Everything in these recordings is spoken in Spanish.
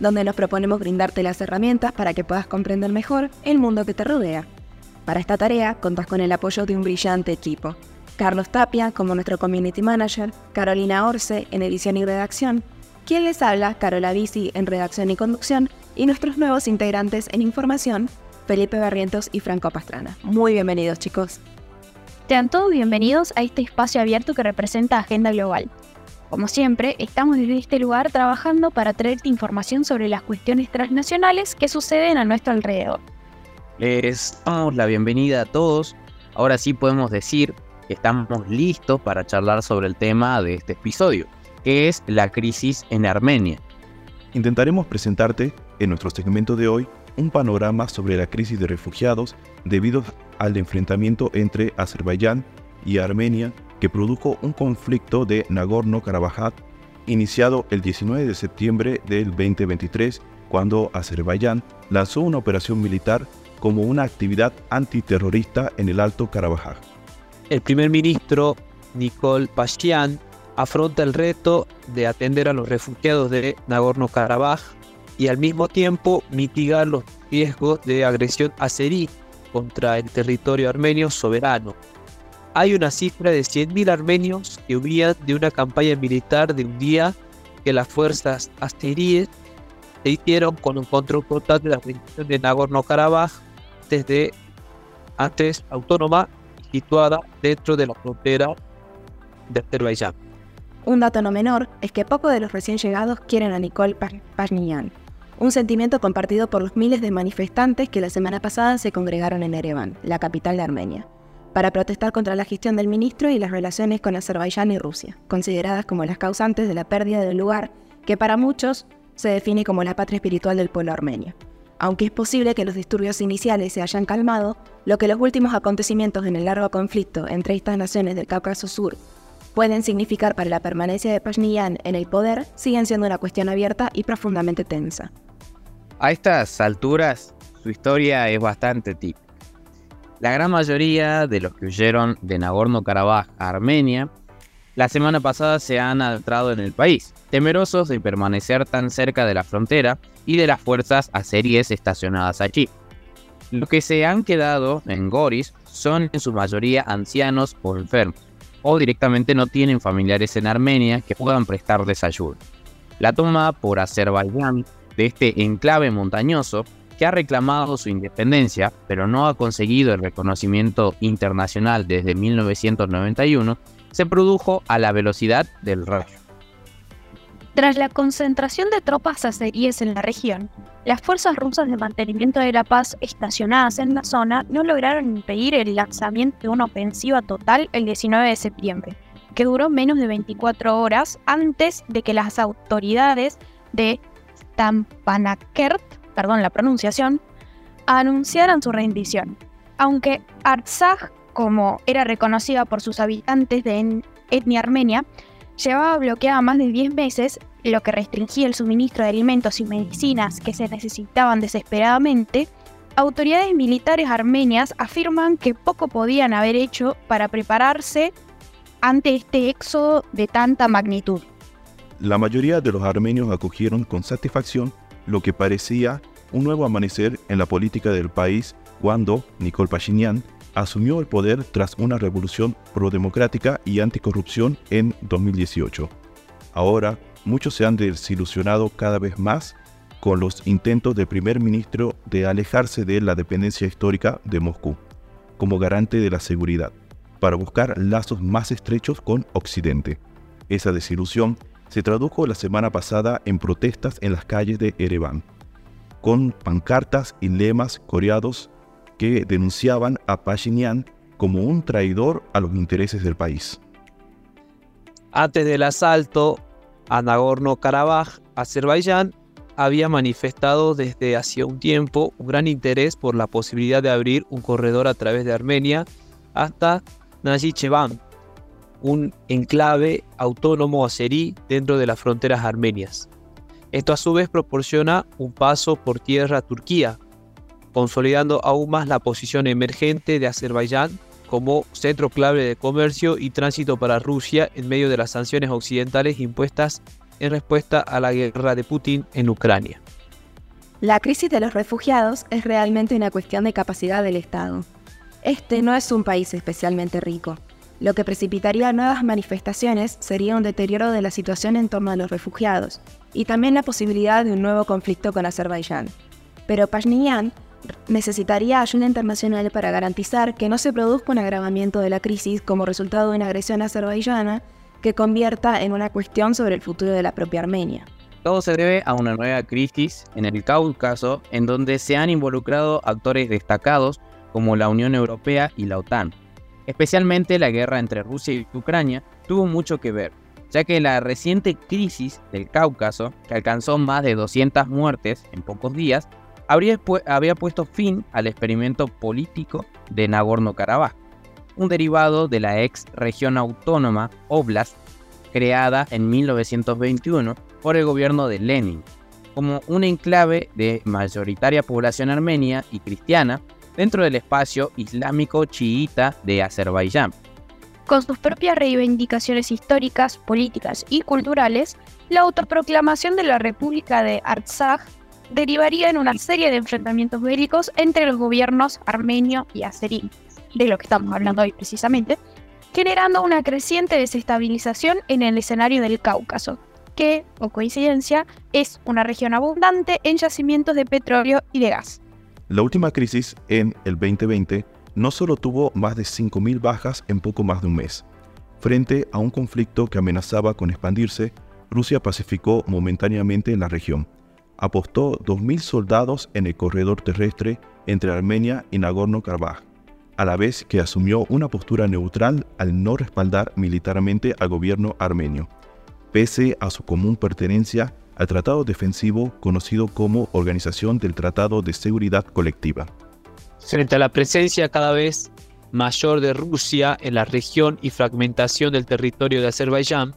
donde nos proponemos brindarte las herramientas para que puedas comprender mejor el mundo que te rodea. Para esta tarea contas con el apoyo de un brillante equipo. Carlos Tapia como nuestro Community Manager, Carolina Orce en edición y redacción, quien les habla, Carola Bici en redacción y conducción, y nuestros nuevos integrantes en información, Felipe Barrientos y Franco Pastrana. Muy bienvenidos chicos. Sean todos bienvenidos a este espacio abierto que representa Agenda Global, como siempre, estamos desde este lugar trabajando para traerte información sobre las cuestiones transnacionales que suceden a nuestro alrededor. Les damos la bienvenida a todos. Ahora sí podemos decir que estamos listos para charlar sobre el tema de este episodio, que es la crisis en Armenia. Intentaremos presentarte en nuestro segmento de hoy un panorama sobre la crisis de refugiados debido al enfrentamiento entre Azerbaiyán y Armenia que produjo un conflicto de Nagorno-Karabaj iniciado el 19 de septiembre del 2023 cuando Azerbaiyán lanzó una operación militar como una actividad antiterrorista en el Alto Karabaj. El primer ministro Nikol Pashinyan afronta el reto de atender a los refugiados de Nagorno-Karabaj y al mismo tiempo mitigar los riesgos de agresión azerí contra el territorio armenio soberano hay una cifra de 100.000 armenios que huían de una campaña militar de un día que las fuerzas asteríes se hicieron con un control total de la región de Nagorno-Karabaj desde antes autónoma y situada dentro de la frontera de Azerbaiyán. Un dato no menor es que pocos de los recién llegados quieren a Nicole Pashinyan, un sentimiento compartido por los miles de manifestantes que la semana pasada se congregaron en Ereván, la capital de Armenia para protestar contra la gestión del ministro y las relaciones con Azerbaiyán y Rusia, consideradas como las causantes de la pérdida del lugar que para muchos se define como la patria espiritual del pueblo armenio. Aunque es posible que los disturbios iniciales se hayan calmado, lo que los últimos acontecimientos en el largo conflicto entre estas naciones del Cáucaso Sur pueden significar para la permanencia de Pashinyan en el poder siguen siendo una cuestión abierta y profundamente tensa. A estas alturas, su historia es bastante típica. La gran mayoría de los que huyeron de Nagorno-Karabaj a Armenia la semana pasada se han adentrado en el país, temerosos de permanecer tan cerca de la frontera y de las fuerzas azeríes estacionadas allí. Los que se han quedado en Goris son en su mayoría ancianos o enfermos, o directamente no tienen familiares en Armenia que puedan prestarles ayuda. La toma por Azerbaiyán de este enclave montañoso que ha reclamado su independencia, pero no ha conseguido el reconocimiento internacional desde 1991, se produjo a la velocidad del rayo. Tras la concentración de tropas azeríes en la región, las fuerzas rusas de mantenimiento de la paz estacionadas en la zona no lograron impedir el lanzamiento de una ofensiva total el 19 de septiembre, que duró menos de 24 horas antes de que las autoridades de Stampanakert perdón la pronunciación, anunciaran su rendición. Aunque Artsakh, como era reconocida por sus habitantes de etnia armenia, llevaba bloqueada más de 10 meses, lo que restringía el suministro de alimentos y medicinas que se necesitaban desesperadamente, autoridades militares armenias afirman que poco podían haber hecho para prepararse ante este éxodo de tanta magnitud. La mayoría de los armenios acogieron con satisfacción lo que parecía un nuevo amanecer en la política del país cuando Nicole Pashinyan asumió el poder tras una revolución prodemocrática y anticorrupción en 2018. Ahora, muchos se han desilusionado cada vez más con los intentos del primer ministro de alejarse de la dependencia histórica de Moscú, como garante de la seguridad, para buscar lazos más estrechos con Occidente. Esa desilusión se tradujo la semana pasada en protestas en las calles de Ereván, con pancartas y lemas coreados que denunciaban a Pashinyan como un traidor a los intereses del país. Antes del asalto a Nagorno-Karabaj, Azerbaiyán había manifestado desde hacía un tiempo un gran interés por la posibilidad de abrir un corredor a través de Armenia hasta Najichevan, un enclave autónomo azerí dentro de las fronteras armenias. Esto a su vez proporciona un paso por tierra a Turquía, consolidando aún más la posición emergente de Azerbaiyán como centro clave de comercio y tránsito para Rusia en medio de las sanciones occidentales impuestas en respuesta a la guerra de Putin en Ucrania. La crisis de los refugiados es realmente una cuestión de capacidad del Estado. Este no es un país especialmente rico. Lo que precipitaría nuevas manifestaciones sería un deterioro de la situación en torno a los refugiados y también la posibilidad de un nuevo conflicto con Azerbaiyán. Pero Pashinyan necesitaría ayuda internacional para garantizar que no se produzca un agravamiento de la crisis como resultado de una agresión azerbaiyana que convierta en una cuestión sobre el futuro de la propia Armenia. Todo se debe a una nueva crisis en el Cáucaso en donde se han involucrado actores destacados como la Unión Europea y la OTAN. Especialmente la guerra entre Rusia y Ucrania tuvo mucho que ver, ya que la reciente crisis del Cáucaso, que alcanzó más de 200 muertes en pocos días, habría, había puesto fin al experimento político de Nagorno-Karabaj, un derivado de la ex región autónoma Oblast, creada en 1921 por el gobierno de Lenin, como un enclave de mayoritaria población armenia y cristiana dentro del espacio islámico chiita de Azerbaiyán. Con sus propias reivindicaciones históricas, políticas y culturales, la autoproclamación de la República de Artsakh derivaría en una serie de enfrentamientos bélicos entre los gobiernos armenio y azerí, de lo que estamos hablando hoy precisamente, generando una creciente desestabilización en el escenario del Cáucaso, que, o coincidencia, es una región abundante en yacimientos de petróleo y de gas. La última crisis, en el 2020, no solo tuvo más de 5.000 bajas en poco más de un mes. Frente a un conflicto que amenazaba con expandirse, Rusia pacificó momentáneamente la región, apostó 2.000 soldados en el corredor terrestre entre Armenia y Nagorno-Karabaj, a la vez que asumió una postura neutral al no respaldar militarmente al gobierno armenio, pese a su común pertenencia al tratado defensivo conocido como Organización del Tratado de Seguridad Colectiva. Frente a la presencia cada vez mayor de Rusia en la región y fragmentación del territorio de Azerbaiyán,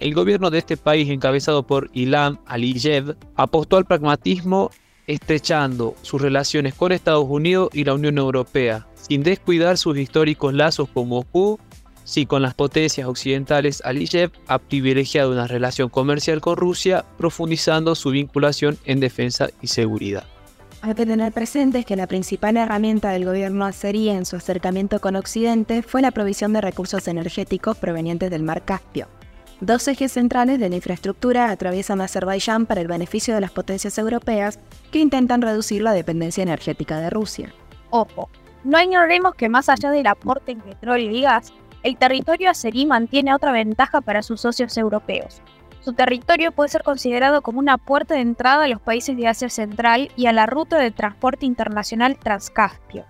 el gobierno de este país, encabezado por Ilham Aliyev, apostó al pragmatismo estrechando sus relaciones con Estados Unidos y la Unión Europea, sin descuidar sus históricos lazos con Moscú. Si con las potencias occidentales Aliyev ha privilegiado una relación comercial con Rusia, profundizando su vinculación en defensa y seguridad. Hay que tener presente que la principal herramienta del gobierno azerí en su acercamiento con Occidente fue la provisión de recursos energéticos provenientes del mar Caspio. Dos ejes centrales de la infraestructura atraviesan Azerbaiyán para el beneficio de las potencias europeas que intentan reducir la dependencia energética de Rusia. Ojo, no ignoremos que más allá del aporte en petróleo y gas, el territorio azerí mantiene otra ventaja para sus socios europeos. Su territorio puede ser considerado como una puerta de entrada a los países de Asia Central y a la ruta de transporte internacional Transcaspio.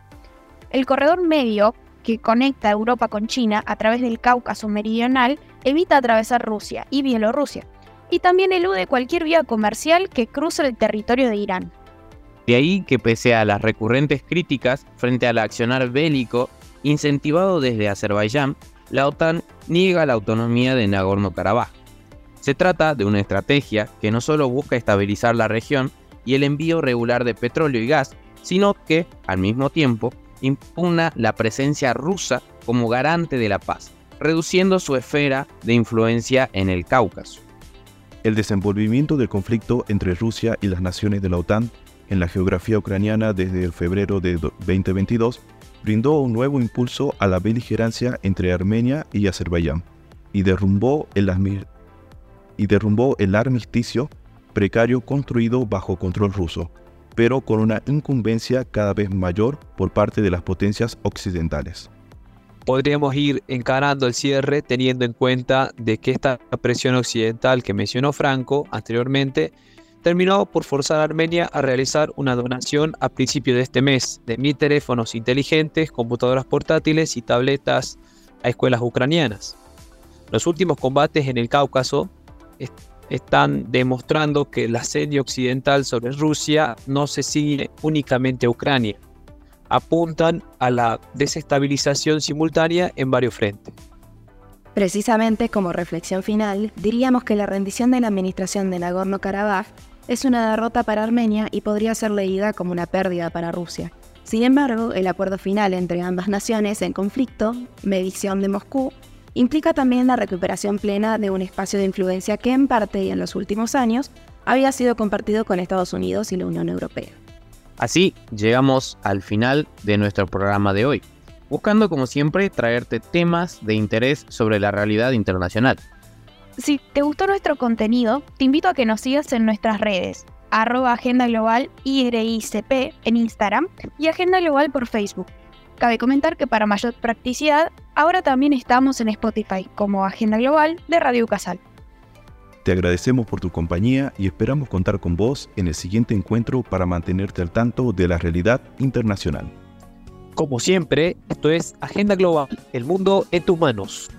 El corredor medio, que conecta Europa con China a través del Cáucaso meridional, evita atravesar Rusia y Bielorrusia, y también elude cualquier vía comercial que cruce el territorio de Irán. De ahí que pese a las recurrentes críticas frente al accionar bélico incentivado desde Azerbaiyán, la OTAN niega la autonomía de Nagorno-Karabaj. Se trata de una estrategia que no solo busca estabilizar la región y el envío regular de petróleo y gas, sino que, al mismo tiempo, impugna la presencia rusa como garante de la paz, reduciendo su esfera de influencia en el Cáucaso. El desenvolvimiento del conflicto entre Rusia y las naciones de la OTAN en la geografía ucraniana desde el febrero de 2022 brindó un nuevo impulso a la beligerancia entre Armenia y Azerbaiyán y derrumbó el, armisticio precario construido bajo control ruso, pero con una incumbencia cada vez mayor por parte de las potencias occidentales. Podríamos ir encarando el cierre teniendo en cuenta de que esta presión occidental que mencionó Franco anteriormente terminó por forzar a Armenia a realizar una donación a principio de este mes de mil teléfonos inteligentes, computadoras portátiles y tabletas a escuelas ucranianas. Los últimos combates en el Cáucaso están demostrando que el asedio occidental sobre Rusia no se sigue únicamente a Ucrania. Apuntan a la desestabilización simultánea en varios frentes. Precisamente como reflexión final, diríamos que la rendición de la administración de Nagorno-Karabaj es una derrota para Armenia y podría ser leída como una pérdida para Rusia. Sin embargo, el acuerdo final entre ambas naciones en conflicto, medición de Moscú, implica también la recuperación plena de un espacio de influencia que en parte y en los últimos años había sido compartido con Estados Unidos y la Unión Europea. Así llegamos al final de nuestro programa de hoy, buscando como siempre traerte temas de interés sobre la realidad internacional. Si te gustó nuestro contenido, te invito a que nos sigas en nuestras redes, arroba Agenda Global IRICP en Instagram y Agenda Global por Facebook. Cabe comentar que para mayor practicidad, ahora también estamos en Spotify como Agenda Global de Radio Casal. Te agradecemos por tu compañía y esperamos contar con vos en el siguiente encuentro para mantenerte al tanto de la realidad internacional. Como siempre, esto es Agenda Global, el mundo en tus manos.